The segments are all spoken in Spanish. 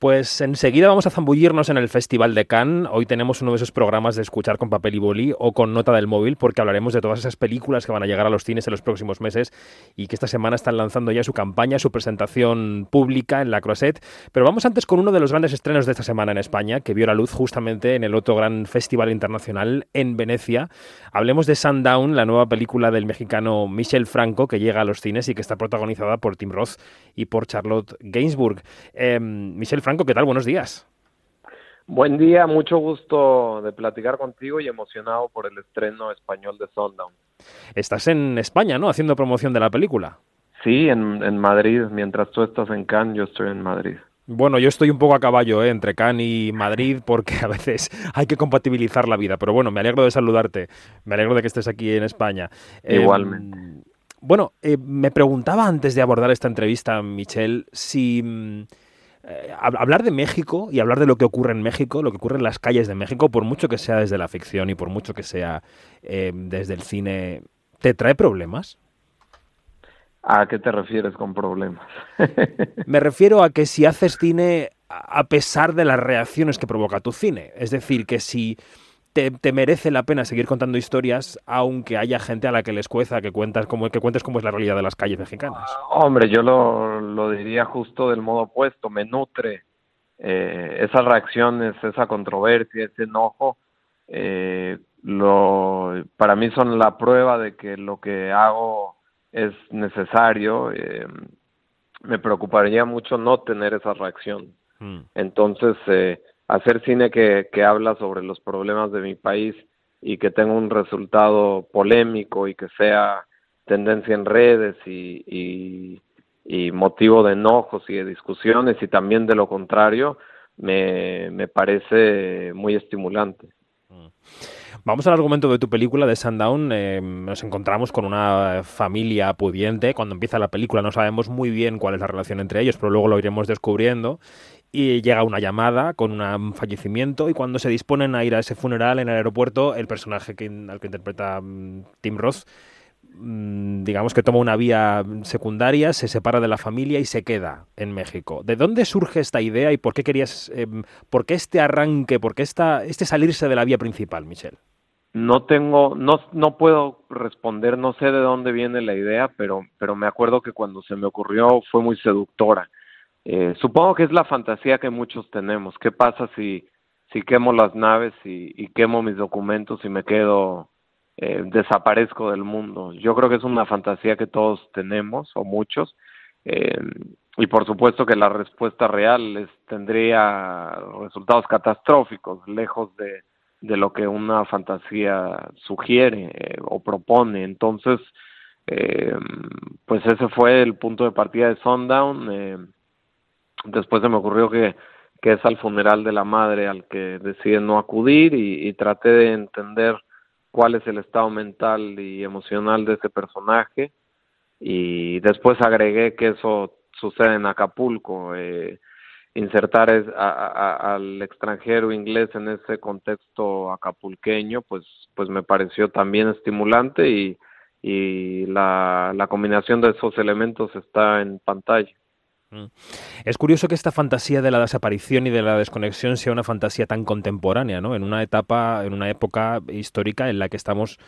Pues enseguida vamos a zambullirnos en el Festival de Cannes. Hoy tenemos uno de esos programas de escuchar con papel y boli o con nota del móvil, porque hablaremos de todas esas películas que van a llegar a los cines en los próximos meses y que esta semana están lanzando ya su campaña, su presentación pública en la Croisette. Pero vamos antes con uno de los grandes estrenos de esta semana en España, que vio la luz justamente en el otro gran festival internacional en Venecia. Hablemos de Sundown, la nueva película del mexicano Michel Franco, que llega a los cines y que está protagonizada por Tim Roth y por Charlotte Gainsbourg. Eh, Michel Franco, ¿qué tal? Buenos días. Buen día, mucho gusto de platicar contigo y emocionado por el estreno español de Sundown. Estás en España, ¿no? Haciendo promoción de la película. Sí, en, Madrid. Mientras tú estás en Cannes, yo estoy en Madrid. Bueno, yo estoy un poco a caballo ¿eh? entre Cannes y Madrid porque a veces hay que compatibilizar la vida. Pero bueno, me alegro de saludarte. Me alegro de que estés aquí en España. Igualmente. Em, bueno, eh, me preguntaba antes de abordar esta entrevista, Michelle, si mm, eh, hablar de México y hablar de lo que ocurre en México, lo que ocurre en las calles de México, por mucho que sea desde la ficción y por mucho que sea eh, desde el cine, ¿te trae problemas? ¿A qué te refieres con problemas? Me refiero a que si haces cine a pesar de las reacciones que provoca tu cine, es decir, que si te, merece la pena seguir contando historias, aunque haya gente a la que les cueza que cuentas como que cuentes cómo es la realidad de las calles mexicanas. Ah, hombre, yo lo, diría justo del modo opuesto, me nutre eh, esas reacciones, esa controversia, ese enojo, eh, lo, para mí son la prueba de que lo que hago es necesario. Eh, me preocuparía mucho no tener esa reacción. Mm. Entonces, eh, hacer cine que, que habla sobre los problemas de mi país y que tenga un resultado polémico y que sea tendencia en redes y, y, motivo de enojos y de discusiones y también de lo contrario, me, me parece muy estimulante. Mm. Vamos al argumento de tu película de Sundown. Eh, nos encontramos con una familia pudiente. Cuando empieza la película no sabemos muy bien cuál es la relación entre ellos, pero luego lo iremos descubriendo y llega una llamada con un fallecimiento y cuando se disponen a ir a ese funeral en el aeropuerto, el personaje que, al que interpreta mm, Tim Roth, mm, digamos que toma una vía secundaria, se separa de la familia y se queda en México. ¿De dónde surge esta idea y por qué querías, em, por qué este arranque, por qué esta, este salirse de la vía principal, Michelle? No tengo, no, no puedo responder, no sé de dónde viene la idea, pero, pero me acuerdo que cuando se me ocurrió fue muy seductora eh, supongo que es la fantasía que muchos tenemos. ¿Qué pasa si, si quemo las naves y, quemo mis documentos y me quedo, eh, desaparezco del mundo? Yo creo que es una fantasía que todos tenemos, o muchos. Eh, y por supuesto que la respuesta real es, tendría resultados catastróficos, lejos de, de lo que una fantasía sugiere eh, o propone. Entonces, eh, pues ese fue el punto de partida de Sundown. Después se me ocurrió que, que es al funeral de la madre al que decide no acudir y, traté de entender cuál es el estado mental y emocional de ese personaje y después agregué que eso sucede en Acapulco. Eh, insertar al extranjero inglés en ese contexto acapulqueño, pues, pues me pareció también estimulante y, y la, la combinación de esos elementos está en pantalla. Mm. Es curioso que esta fantasía de la desaparición y de la desconexión sea una fantasía tan contemporánea, ¿no? En una etapa, en una época histórica en la que estamos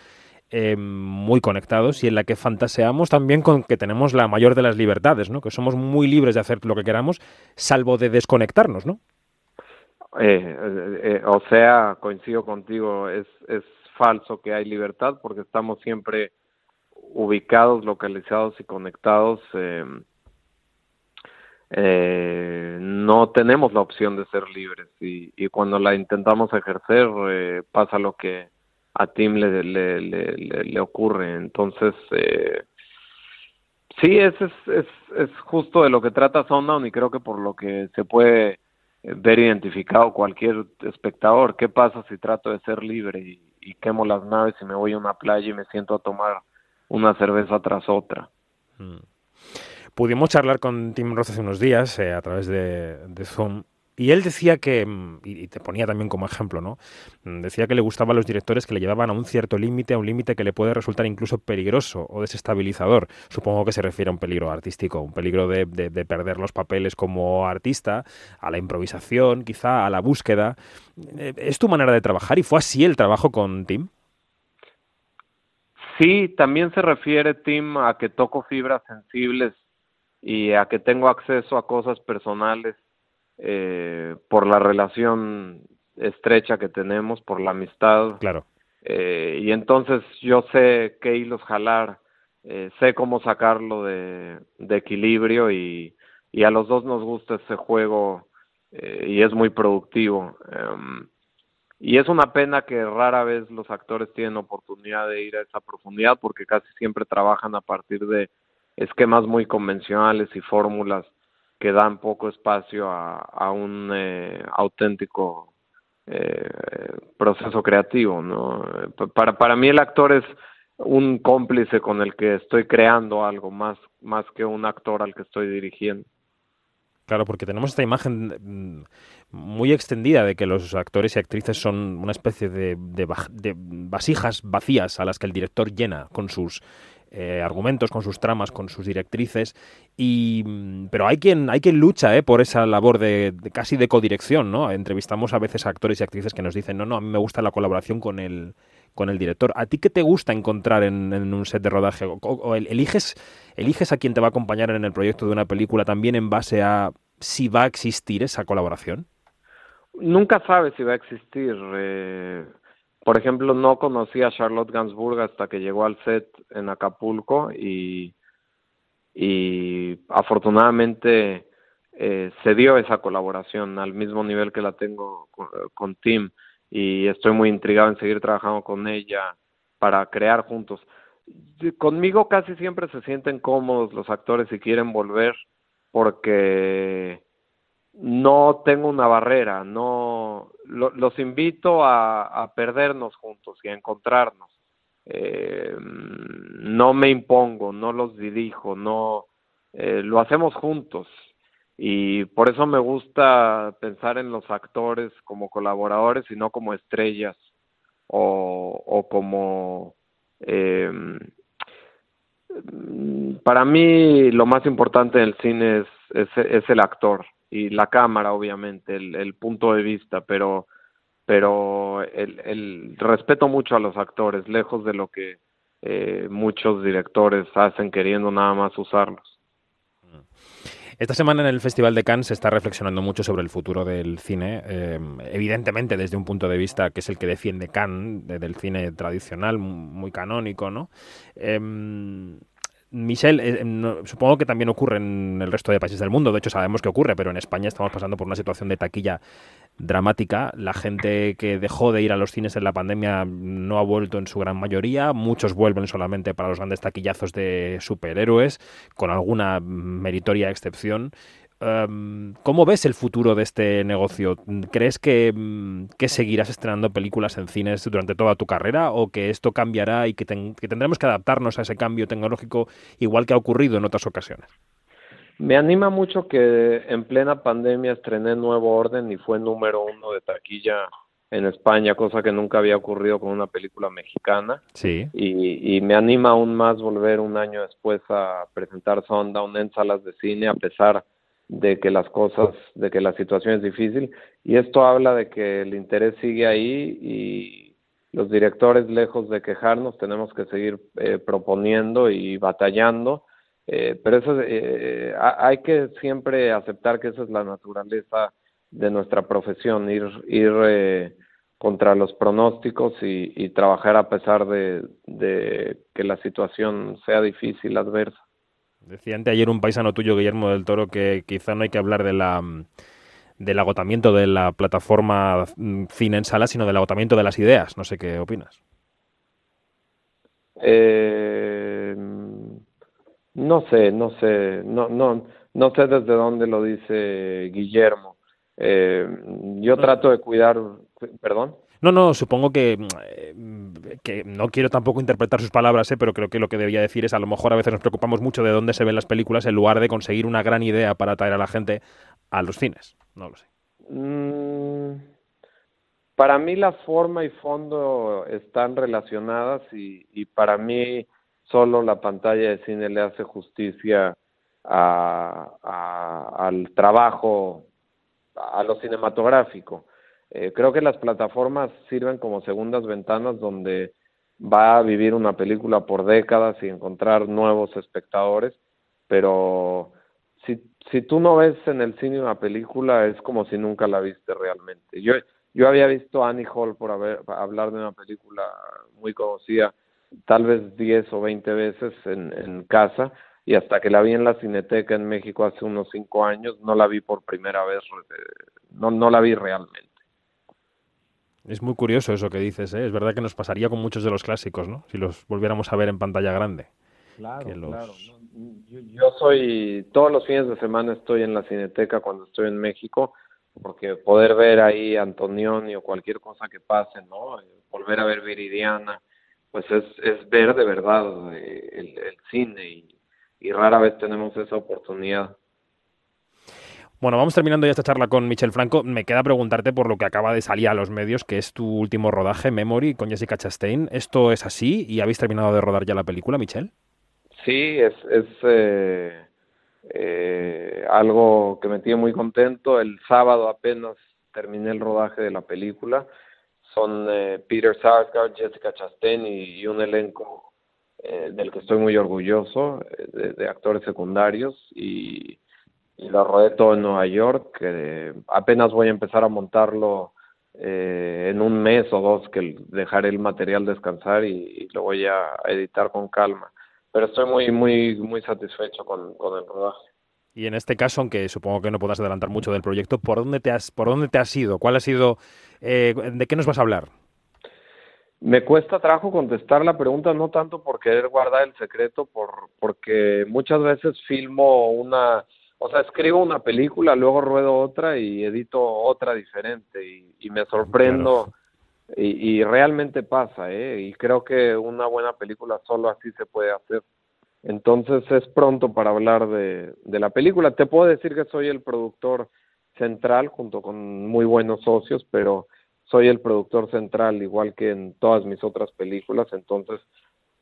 eh, muy conectados y en la que fantaseamos también con que tenemos la mayor de las libertades, ¿no? Que somos muy libres de hacer lo que queramos, salvo de desconectarnos, ¿no? Eh, eh, o sea, coincido contigo, es, es falso que hay libertad porque estamos siempre ubicados, localizados y conectados. Eh, eh, no tenemos la opción de ser libres y, cuando la intentamos ejercer eh, pasa lo que a Tim le, le, le, le ocurre. Entonces, eh, sí, es, es, es, es, justo de lo que trata Sundown y creo que por lo que se puede ver identificado cualquier espectador. ¿Qué pasa si trato de ser libre y, y quemo las naves y me voy a una playa y me siento a tomar una cerveza tras otra? Mm. Pudimos charlar con Tim Roth hace unos días eh, a través de, Zoom Y él decía que, mm, y te ponía también como ejemplo, ¿no? Mm, decía que le gustaban los directores que le llevaban a un cierto límite, a un límite que le puede resultar incluso peligroso o desestabilizador. Supongo que se refiere a un peligro artístico, un peligro de, perder los papeles como artista, a la improvisación, quizá a la búsqueda. Eh, ¿Es tu manera de trabajar y fue así el trabajo con Tim? Sí, también se refiere Tim a que toco fibras sensibles y a que tengo acceso a cosas personales eh, por la relación estrecha que tenemos, por la amistad. Claro. Eh, y entonces yo sé qué hilos jalar, eh, sé cómo sacarlo de, equilibrio y, y, a los dos nos gusta ese juego eh, y es muy productivo. Em, y es una pena que rara vez los actores tienen oportunidad de ir a esa profundidad porque casi siempre trabajan a partir de esquemas muy convencionales y fórmulas que dan poco espacio a, un eh, auténtico eh, proceso creativo, ¿no? Para, para mí el actor es un cómplice con el que estoy creando algo más, más que un actor al que estoy dirigiendo. Claro, porque tenemos esta imagen mm, muy extendida de que los actores y actrices son una especie de, de vasijas vacías a las que el director llena con sus eh, argumentos, con sus tramas, con sus directrices. Y, mm, pero hay quien, hay quien lucha eh, por esa labor de, casi de codirección, ¿no? Entrevistamos a veces a actores y actrices que nos dicen, no, no, a mí me gusta la colaboración con el, con el director. ¿A ti qué te gusta encontrar en, un set de rodaje? Eliges, ¿Eliges a quien te va a acompañar en el proyecto de una película también en base a si va a existir esa colaboración? Nunca sabes si va a existir. Eh, por ejemplo, no conocí a Charlotte Gainsbourg hasta que llegó al set en Acapulco y, y afortunadamente eh, se dio esa colaboración al mismo nivel que la tengo con, Tim y estoy muy intrigado en seguir trabajando con ella para crear juntos. Conmigo casi siempre se sienten cómodos los actores y quieren volver porque no tengo una barrera, no los invito a, perdernos juntos y a encontrarnos. Eh, no me impongo, no los dirijo, no eh, lo hacemos juntos. Y por eso me gusta pensar en los actores como colaboradores y no como estrellas o, o como eh, para mí lo más importante en el cine es, es, es el actor y la cámara, obviamente, el, punto de vista, pero, pero el, respeto mucho a los actores, lejos de lo que eh, muchos directores hacen queriendo nada más usarlos. Esta semana en el Festival de Cannes se está reflexionando mucho sobre el futuro del cine, eh, evidentemente desde un punto de vista que es el que defiende Cannes, del cine tradicional, muy canónico, ¿no? Em, Michelle, eh, supongo que también ocurre en el resto de países del mundo, de hecho sabemos que ocurre, pero en España estamos pasando por una situación de taquilla dramática. La gente que dejó de ir a los cines en la pandemia no ha vuelto en su gran mayoría, muchos vuelven solamente para los grandes taquillazos de superhéroes, con alguna meritoria excepción. Em, ¿Cómo ves el futuro de este negocio? ¿Crees mm, que, seguirás estrenando películas en cines durante toda tu carrera o que esto cambiará y que, tendremos que adaptarnos a ese cambio tecnológico igual que ha ocurrido en otras ocasiones? Me anima mucho que en plena pandemia estrené Nuevo Orden y fue número uno de taquilla en España, cosa que nunca había ocurrido con una película mexicana. Sí. Y, y me anima aún más volver un año después a presentar Sundown en salas de cine, a pesar de que las cosas, de que la situación es difícil y esto habla de que el interés sigue ahí y los directores lejos de quejarnos tenemos que seguir eh, proponiendo y batallando, eh, pero eso eh, hay que siempre aceptar que esa es la naturaleza de nuestra profesión, ir, ir contra los pronósticos y, y trabajar a pesar de, de que la situación sea difícil, adversa. Decía ayer un paisano tuyo, Guillermo del Toro, que quizá no hay que hablar de la del agotamiento de la plataforma mm, cine en sala, sino del agotamiento de las ideas. No sé qué opinas. Eh, no sé, no sé, no, no, no sé desde dónde lo dice Guillermo. Eh, yo trato de cuidar, perdón. No, no, supongo que, mm, que no quiero tampoco interpretar sus palabras, ¿eh? pero creo que lo que debía decir es a lo mejor a veces nos preocupamos mucho de dónde se ven las películas en lugar de conseguir una gran idea para atraer a la gente a los cines. No lo sé. Mm, para mí la forma y fondo están relacionadas y, y para mí solo la pantalla de cine le hace justicia a, al trabajo, a lo cinematográfico. Eh, creo que las plataformas sirven como segundas ventanas donde va a vivir una película por décadas y encontrar nuevos espectadores, pero si, si tú no ves en el cine una película es como si nunca la viste realmente. Yo, yo había visto Annie Hall por haber, hablar de una película muy conocida tal vez 10 o 20 veces en, en casa y hasta que la vi en la Cineteca en México hace unos 5 años no la vi por primera vez, eh, no, no la vi realmente. Es muy curioso eso que dices, ¿eh? es verdad que nos pasaría con muchos de los clásicos, ¿no? Si los volviéramos a ver en pantalla grande. Claro, claro. Yo, yo, soy, todos los fines de semana estoy en la Cineteca cuando estoy en México, porque poder ver ahí Antonioni o cualquier cosa que pase, ¿no? Eh, volver a ver Viridiana, pues es, es ver de verdad eh, el, el cine y, y rara vez tenemos esa oportunidad. Bueno, vamos terminando ya esta charla con Michel Franco. Me queda preguntarte por lo que acaba de salir a los medios, que es tu último rodaje, Memory, con Jessica Chastain. ¿Esto es así y habéis terminado de rodar ya la película, Michel? Sí, es, es eh, eh, algo que me tiene muy contento. El sábado apenas terminé el rodaje de la película. Son eh, Peter Sarsgaard, Jessica Chastain y, un elenco eh, del que estoy muy orgulloso, eh, de, actores secundarios y, y, lo rodé todo en Nueva York. Eh, apenas voy a empezar a montarlo eh, en un mes o dos que dejaré el material descansar y, y, lo voy a editar con calma. Pero estoy muy, muy, muy satisfecho con, con el rodaje. Y en este caso, aunque supongo que no puedas adelantar mucho del proyecto, ¿por dónde te has, por dónde te has ido? ¿Cuál ha sido, eh, de qué nos vas a hablar? Me cuesta trabajo contestar la pregunta, no tanto por querer guardar el secreto, por, porque muchas veces filmo una, o sea, escribo una película, luego ruedo otra y edito otra diferente y, y me sorprendo claro. y, y, realmente pasa, ¿eh? Y creo que una buena película solo así se puede hacer. Entonces es pronto para hablar de, de la película. Te puedo decir que soy el productor central junto con muy buenos socios, pero soy el productor central, igual que en todas mis otras películas, entonces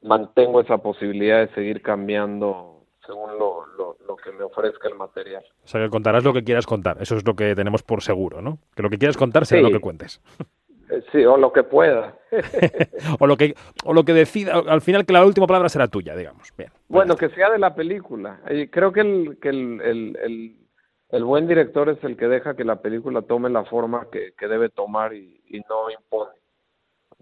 mantengo esa posibilidad de seguir cambiando según lo, lo, lo, que me ofrezca el material. O sea, que contarás lo que quieras contar, eso es lo que tenemos por seguro, ¿no? Que lo que quieras contar será sí. lo que cuentes. Sí, o lo que pueda. o lo que o lo que decida, al final que la última palabra será tuya, digamos. Bien. Bueno, que sea de la película. Creo que el, que el, el, el el buen director es el que deja que la película tome la forma que, que debe tomar y, y, no impone.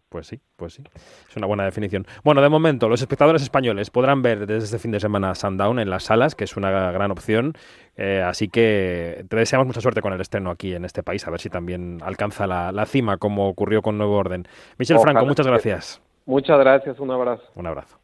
Pues sí, pues sí. Es una buena definición. Bueno, de momento, los espectadores españoles podrán ver desde este fin de semana Sundown en las salas, que es una gran opción. Eh, así que te deseamos mucha suerte con el estreno aquí en este país, a ver si también alcanza la, la cima, como ocurrió con Nuevo Orden. Michel Ojalá. Franco, muchas gracias. Muchas gracias, un abrazo. Un abrazo.